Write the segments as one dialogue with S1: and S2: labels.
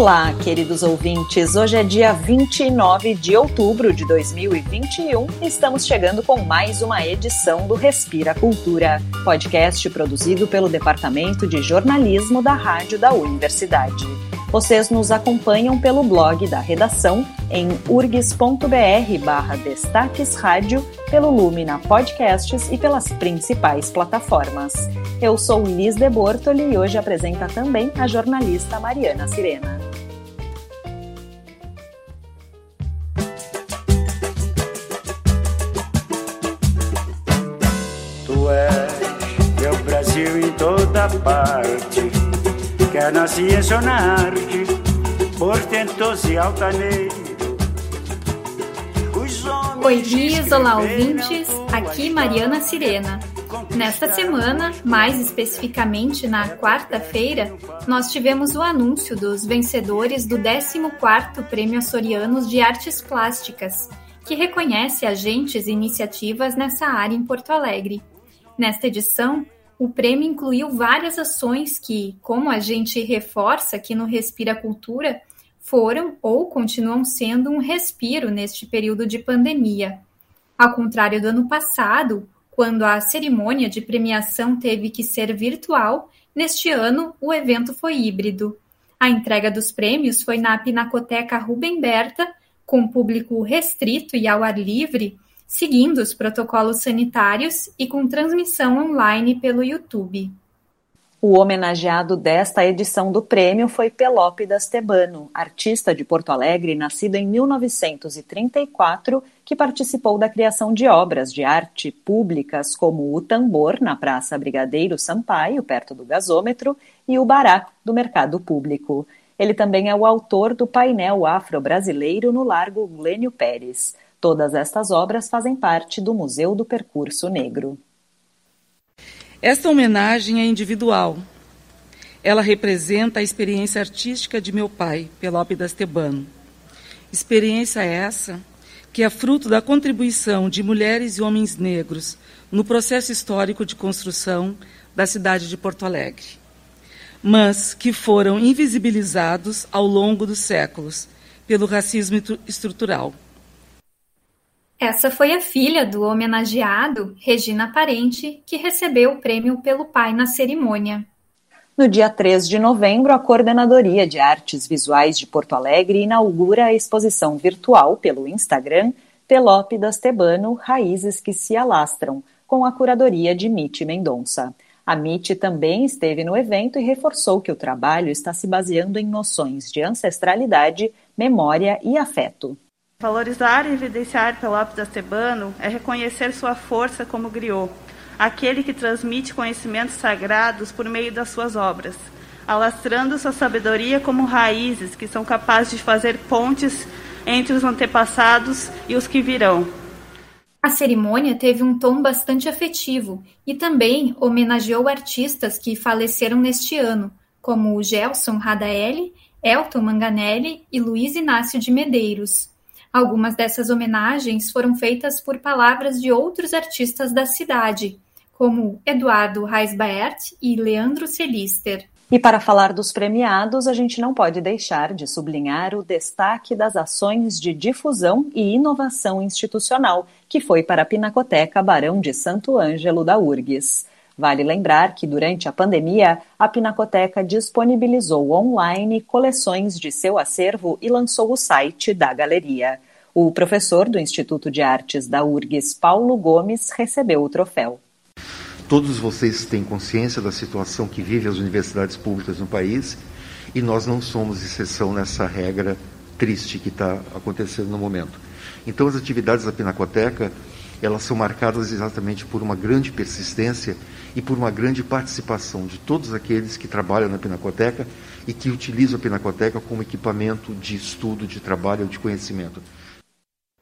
S1: Olá, queridos ouvintes. Hoje é dia 29 de outubro de 2021 e estamos chegando com mais uma edição do Respira Cultura, podcast produzido pelo Departamento de Jornalismo da Rádio da Universidade. Vocês nos acompanham pelo blog da redação em urgs.br barra Destaques Rádio, pelo Lumina Podcasts e pelas principais plataformas. Eu sou Liz de Bortoli e hoje apresenta também a jornalista Mariana Sirena.
S2: Tu és meu Brasil em toda parte na ciência ou na arte, portentoso e altaneiro.
S3: Oi, Liz, olá, ouvintes. Aqui Mariana Sirena. Nesta semana, mais especificamente na quarta-feira, nós tivemos o anúncio dos vencedores do 14º Prêmio Açorianos de Artes Plásticas, que reconhece agentes e iniciativas nessa área em Porto Alegre. Nesta edição, o prêmio incluiu várias ações que, como a gente reforça aqui no Respira Cultura, foram ou continuam sendo um respiro neste período de pandemia. Ao contrário do ano passado, quando a cerimônia de premiação teve que ser virtual, neste ano o evento foi híbrido. A entrega dos prêmios foi na Pinacoteca Rubem Berta, com público restrito e ao ar livre, seguindo os protocolos sanitários e com transmissão online pelo YouTube.
S1: O homenageado desta edição do prêmio foi Pelópidas Tebano, artista de Porto Alegre, nascido em 1934, que participou da criação de obras de arte públicas como o Tambor, na Praça Brigadeiro Sampaio, perto do gasômetro, e o Bará, do Mercado Público. Ele também é o autor do painel afro-brasileiro no Largo Glênio Pérez. Todas estas obras fazem parte do Museu do Percurso Negro.
S4: Esta homenagem é individual. Ela representa a experiência artística de meu pai, Pelópidas Tebano. Experiência essa que é fruto da contribuição de mulheres e homens negros no processo histórico de construção da cidade de Porto Alegre, mas que foram invisibilizados ao longo dos séculos pelo racismo estrutural.
S3: Essa foi a filha do homenageado, Regina Parente, que recebeu o prêmio pelo pai na cerimônia.
S1: No dia 3 de novembro, a Coordenadoria de Artes Visuais de Porto Alegre inaugura a exposição virtual pelo Instagram Pelópidas Tebano Raízes que se Alastram, com a curadoria de Mite Mendonça. A MIT também esteve no evento e reforçou que o trabalho está se baseando em noções de ancestralidade, memória e afeto.
S5: Valorizar e evidenciar Pelópidas Tebano é reconhecer sua força como griot, aquele que transmite conhecimentos sagrados por meio das suas obras, alastrando sua sabedoria como raízes que são capazes de fazer pontes entre os antepassados e os que virão.
S3: A cerimônia teve um tom bastante afetivo e também homenageou artistas que faleceram neste ano, como Gelson Radaeli, Elton Manganelli e Luiz Inácio de Medeiros. Algumas dessas homenagens foram feitas por palavras de outros artistas da cidade, como Eduardo Reisbaert e Leandro Celister.
S1: E para falar dos premiados, a gente não pode deixar de sublinhar o destaque das ações de difusão e inovação institucional, que foi para a Pinacoteca Barão de Santo Ângelo da URGS. Vale lembrar que, durante a pandemia, a Pinacoteca disponibilizou online coleções de seu acervo e lançou o site da galeria. O professor do Instituto de Artes da URGS, Paulo Gomes, recebeu o troféu.
S6: Todos vocês têm consciência da situação que vivem as universidades públicas no país e nós não somos exceção nessa regra triste que está acontecendo no momento. Então, as atividades da Pinacoteca elas são marcadas exatamente por uma grande persistência e por uma grande participação de todos aqueles que trabalham na Pinacoteca e que utilizam a Pinacoteca como equipamento de estudo, de trabalho, de conhecimento.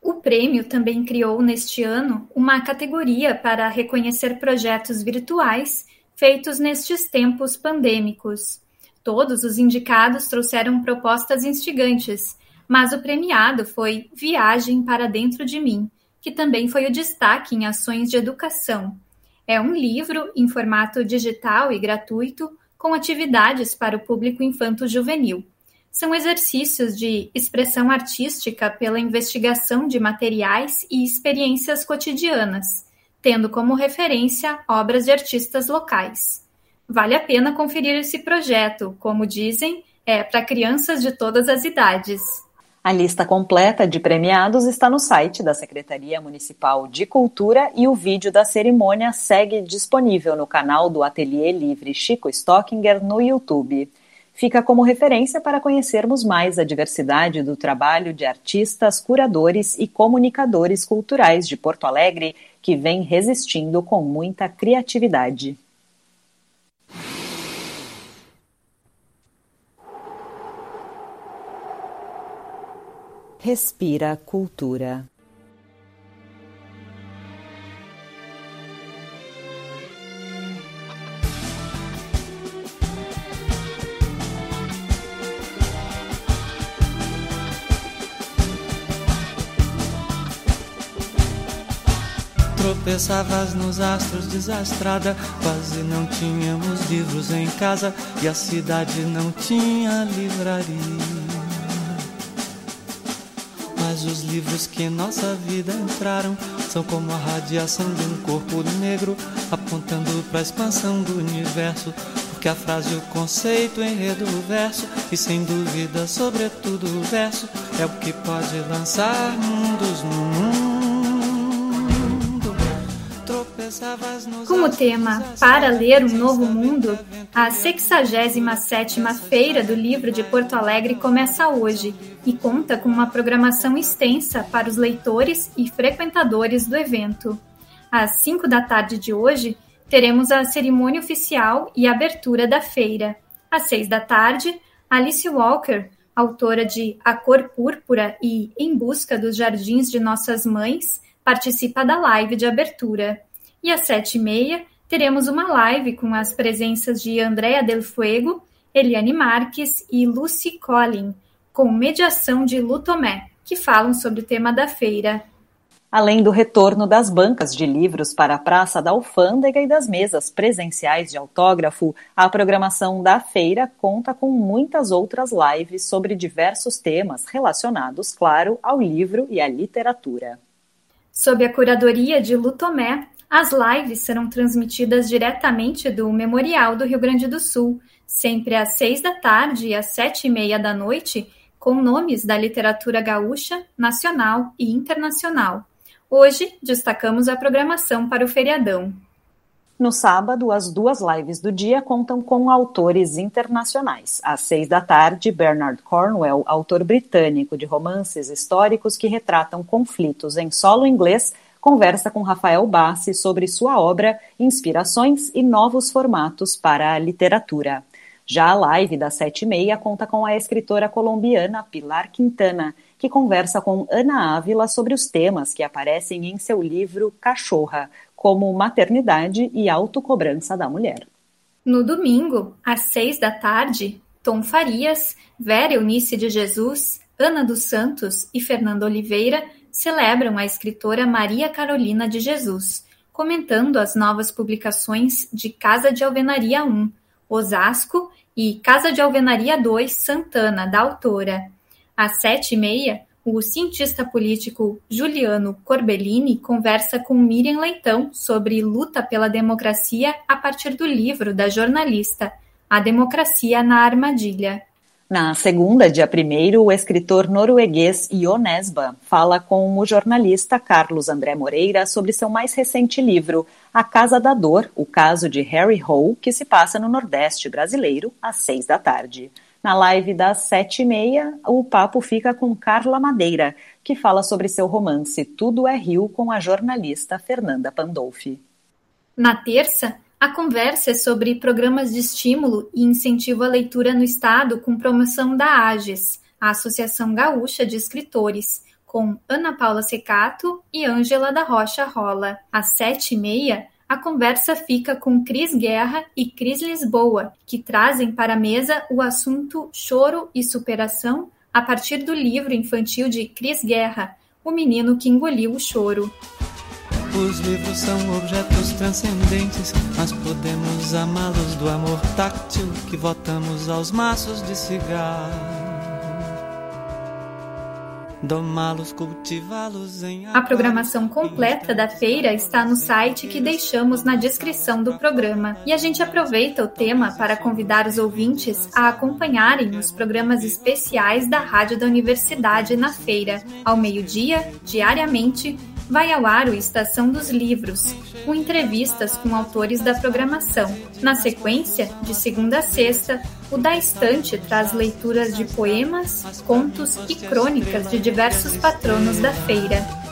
S3: O prêmio também criou neste ano uma categoria para reconhecer projetos virtuais feitos nestes tempos pandêmicos. Todos os indicados trouxeram propostas instigantes, mas o premiado foi Viagem para Dentro de Mim, que também foi o destaque em ações de educação. É um livro em formato digital e gratuito com atividades para o público infanto-juvenil. são exercícios de expressão artística pela investigação de materiais e experiências cotidianas, tendo como referência obras de artistas locais. Vale a pena conferir esse projeto, como dizem, é para crianças de todas as idades.
S1: A lista completa de premiados está no site da Secretaria Municipal de Cultura e o vídeo da cerimônia segue disponível no canal do Ateliê Livre Chico Stockinger no YouTube. Fica como referência para conhecermos mais a diversidade do trabalho de artistas, curadores e comunicadores culturais de Porto Alegre, que vem resistindo com muita criatividade. Respira Cultura.
S7: Tropeçavas nos astros desastrada, quase não tínhamos livros em casa e a cidade não tinha livraria mas os livros que em nossa vida entraram são como a radiação de um corpo negro apontando para a expansão do universo. Porque a frase, o conceito, enredo, o verso e sem dúvida, sobretudo o verso é o que pode lançar mundos no mundo.
S3: Com o tema Para Ler um Novo Mundo, a 67ª Feira do Livro de Porto Alegre começa hoje e conta com uma programação extensa para os leitores e frequentadores do evento. Às 5 da tarde de hoje, teremos a cerimônia oficial e abertura da feira. Às 6 da tarde, Alice Walker, autora de A Cor Púrpura e Em Busca dos Jardins de Nossas Mães, participa da live de abertura. E às sete e meia teremos uma live com as presenças de Andréa Del Fuego, Eliane Marques e Lucy Collin, com mediação de Lutomé, que falam sobre o tema da feira.
S1: Além do retorno das bancas de livros para a Praça da Alfândega e das mesas presenciais de autógrafo, a programação da feira conta com muitas outras lives sobre diversos temas relacionados, claro, ao livro e à literatura.
S3: Sob a curadoria de Lutomé, as lives serão transmitidas diretamente do Memorial do Rio Grande do Sul, sempre às seis da tarde e às sete e meia da noite, com nomes da literatura gaúcha, nacional e internacional. Hoje, destacamos a programação para o feriadão.
S1: No sábado, as duas lives do dia contam com autores internacionais. Às seis da tarde, Bernard Cornwell, autor britânico de romances históricos que retratam conflitos em solo inglês, conversa com Rafael Bassi sobre sua obra, inspirações e novos formatos para a literatura. Já a live das sete e meia conta com a escritora colombiana Pilar Quintana, que conversa com Ana Ávila sobre os temas que aparecem em seu livro Cachorra, como maternidade e autocobrança da mulher.
S3: No domingo, às seis da tarde, Tom Farias, Vera Eunice de Jesus, Ana dos Santos e Fernanda Oliveira celebram a escritora Maria Carolina de Jesus, comentando as novas publicações de Casa de Alvenaria 1, Osasco, e Casa de Alvenaria 2, Santana, da autora. Às sete e meia, o cientista político Juliano Corbellini conversa com Miriam Leitão sobre luta pela democracia a partir do livro da jornalista A Democracia na Armadilha.
S1: Na segunda, dia 1 o escritor norueguês Jon fala com o jornalista Carlos André Moreira sobre seu mais recente livro, A Casa da Dor, o caso de Harry Hole, que se passa no Nordeste brasileiro, às seis da tarde. Na live das sete e meia, o papo fica com Carla Madeira, que fala sobre seu romance Tudo é Rio com a jornalista Fernanda Pandolfi.
S3: Na terça, a conversa é sobre programas de estímulo e incentivo à leitura no Estado com promoção da AGES, a Associação Gaúcha de Escritores, com Ana Paula Secato e Ângela da Rocha Rola. Às sete e meia, a conversa fica com Cris Guerra e Cris Lisboa, que trazem para a mesa o assunto choro e superação a partir do livro infantil de Cris Guerra, O Menino que Engoliu o Choro.
S7: Os livros são objetos transcendentes, mas podemos amá-los do amor táctil que votamos aos maços de cigarro. domá-los, cultivá-los em
S3: A programação completa da feira está no site que deixamos na descrição do programa. E a gente aproveita o tema para convidar os ouvintes a acompanharem os programas especiais da Rádio da Universidade na feira, ao meio-dia, diariamente vai ao ar o Estação dos Livros, com entrevistas com autores da programação. Na sequência, de segunda a sexta, o Da Estante traz leituras de poemas, contos e crônicas de diversos patronos da feira.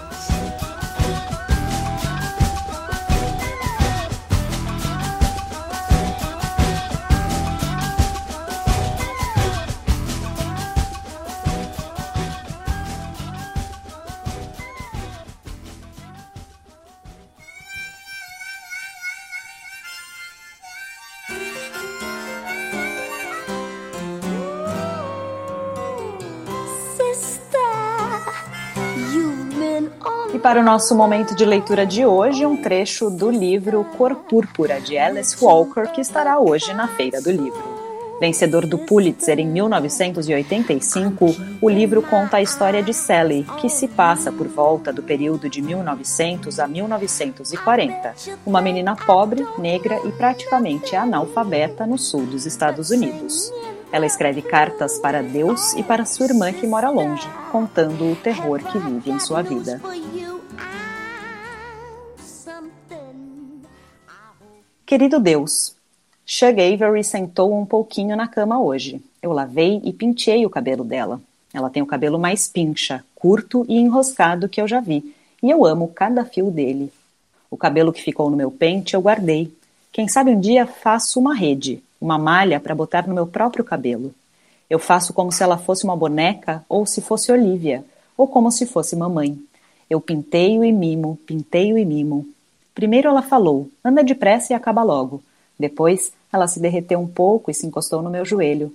S1: Para o nosso momento de leitura de hoje, um trecho do livro Cor Púrpura, de Alice Walker, que estará hoje na Feira do Livro. Vencedor do Pulitzer em 1985, o livro conta a história de Sally, que se passa por volta do período de 1900 a 1940, uma menina pobre, negra e praticamente analfabeta no sul dos Estados Unidos. Ela escreve cartas para Deus e para sua irmã que mora longe, contando o terror que vive em sua vida. Querido Deus, Shug Avery sentou um pouquinho na cama hoje. Eu lavei e penteei o cabelo dela. Ela tem o cabelo mais pincha, curto e enroscado que eu já vi, e eu amo cada fio dele. O cabelo que ficou no meu pente eu guardei. Quem sabe um dia faço uma rede, uma malha para botar no meu próprio cabelo. Eu faço como se ela fosse uma boneca ou se fosse Olivia, ou como se fosse mamãe. Eu pinteio e mimo, pinteio e mimo, Primeiro ela falou: anda depressa e acaba logo. Depois ela se derreteu um pouco e se encostou no meu joelho.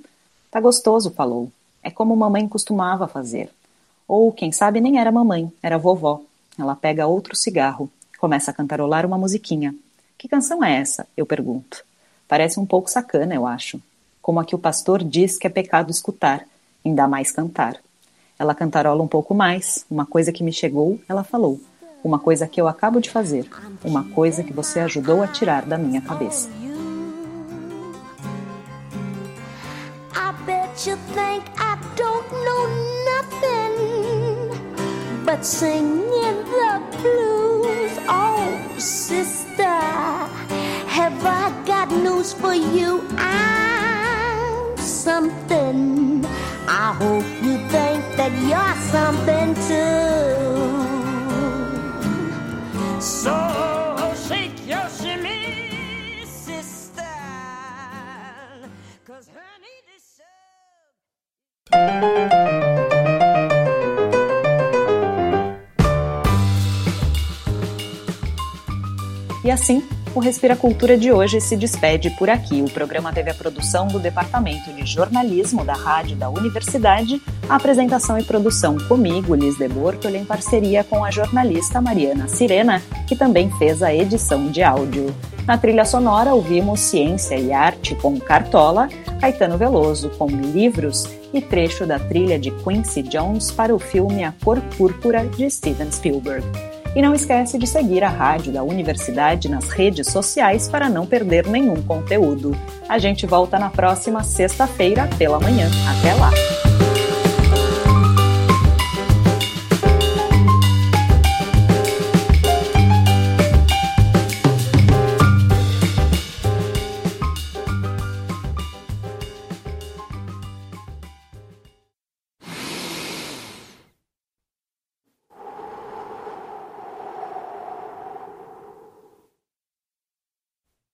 S1: Tá gostoso, falou. É como mamãe costumava fazer. Ou, quem sabe, nem era mamãe, era vovó. Ela pega outro cigarro, começa a cantarolar uma musiquinha. Que canção é essa? Eu pergunto. Parece um pouco sacana, eu acho. Como a que o pastor diz que é pecado escutar, ainda mais cantar. Ela cantarola um pouco mais, uma coisa que me chegou, ela falou uma coisa que eu acabo de fazer, uma coisa que você ajudou a tirar da minha cabeça. I hope you think that you're something too. E assim, o Respira Cultura de hoje se despede por aqui. O programa teve a produção do Departamento de Jornalismo da Rádio da Universidade, a apresentação e produção comigo, Liz de Bortoli, em parceria com a jornalista Mariana Sirena, que também fez a edição de áudio. Na trilha sonora, ouvimos Ciência e Arte com Cartola, Caetano Veloso com Livros e trecho da trilha de Quincy Jones para o filme A Cor Púrpura de Steven Spielberg. E não esquece de seguir a rádio da universidade nas redes sociais para não perder nenhum conteúdo. A gente volta na próxima sexta-feira pela manhã. Até lá!